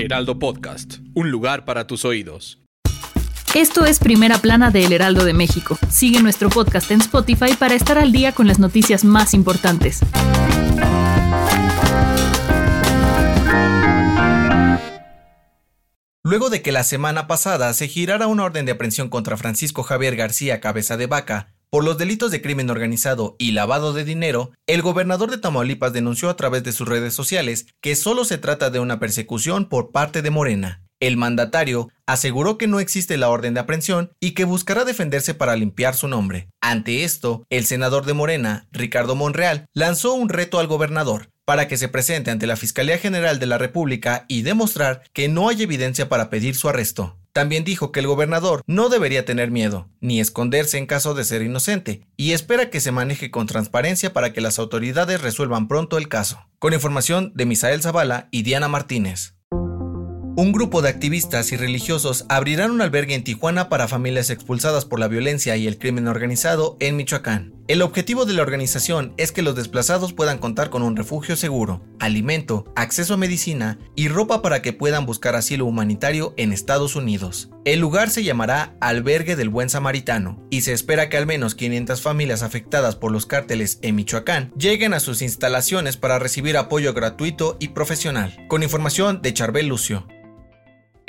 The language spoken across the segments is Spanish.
Heraldo Podcast, un lugar para tus oídos. Esto es Primera Plana de El Heraldo de México. Sigue nuestro podcast en Spotify para estar al día con las noticias más importantes. Luego de que la semana pasada se girara una orden de aprehensión contra Francisco Javier García Cabeza de Vaca por los delitos de crimen organizado y lavado de dinero, el gobernador de Tamaulipas denunció a través de sus redes sociales que solo se trata de una persecución por parte de Morena. El mandatario aseguró que no existe la orden de aprehensión y que buscará defenderse para limpiar su nombre. Ante esto, el senador de Morena, Ricardo Monreal, lanzó un reto al gobernador para que se presente ante la Fiscalía General de la República y demostrar que no hay evidencia para pedir su arresto. También dijo que el gobernador no debería tener miedo, ni esconderse en caso de ser inocente, y espera que se maneje con transparencia para que las autoridades resuelvan pronto el caso. Con información de Misael Zavala y Diana Martínez. Un grupo de activistas y religiosos abrirán un albergue en Tijuana para familias expulsadas por la violencia y el crimen organizado en Michoacán. El objetivo de la organización es que los desplazados puedan contar con un refugio seguro, alimento, acceso a medicina y ropa para que puedan buscar asilo humanitario en Estados Unidos. El lugar se llamará Albergue del Buen Samaritano y se espera que al menos 500 familias afectadas por los cárteles en Michoacán lleguen a sus instalaciones para recibir apoyo gratuito y profesional. Con información de Charbel Lucio.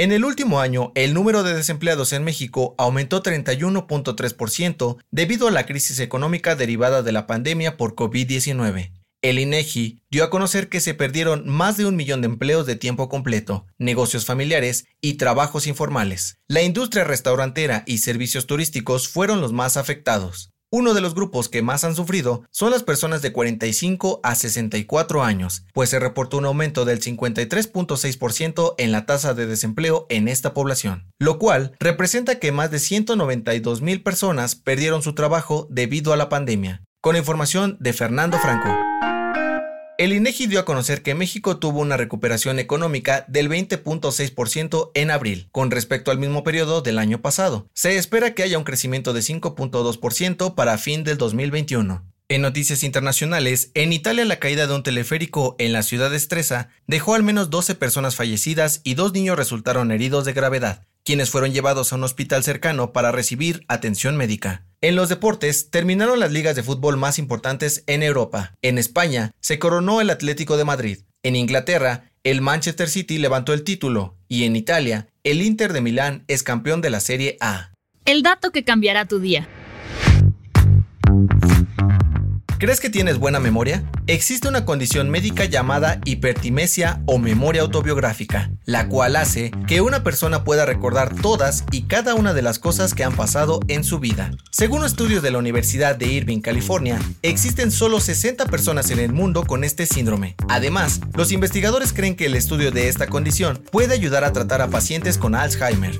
En el último año, el número de desempleados en México aumentó 31.3% debido a la crisis económica derivada de la pandemia por COVID-19. El INEGI dio a conocer que se perdieron más de un millón de empleos de tiempo completo, negocios familiares y trabajos informales. La industria restaurantera y servicios turísticos fueron los más afectados. Uno de los grupos que más han sufrido son las personas de 45 a 64 años, pues se reportó un aumento del 53.6% en la tasa de desempleo en esta población, lo cual representa que más de 192 mil personas perdieron su trabajo debido a la pandemia. Con información de Fernando Franco. El INEGI dio a conocer que México tuvo una recuperación económica del 20.6% en abril, con respecto al mismo periodo del año pasado. Se espera que haya un crecimiento de 5.2% para fin del 2021. En noticias internacionales, en Italia la caída de un teleférico en la ciudad de dejó al menos 12 personas fallecidas y dos niños resultaron heridos de gravedad, quienes fueron llevados a un hospital cercano para recibir atención médica. En los deportes, terminaron las ligas de fútbol más importantes en Europa. En España, se coronó el Atlético de Madrid. En Inglaterra, el Manchester City levantó el título. Y en Italia, el Inter de Milán es campeón de la Serie A. El dato que cambiará tu día. ¿Crees que tienes buena memoria? Existe una condición médica llamada hipertimesia o memoria autobiográfica, la cual hace que una persona pueda recordar todas y cada una de las cosas que han pasado en su vida. Según estudios de la Universidad de Irving, California, existen solo 60 personas en el mundo con este síndrome. Además, los investigadores creen que el estudio de esta condición puede ayudar a tratar a pacientes con Alzheimer.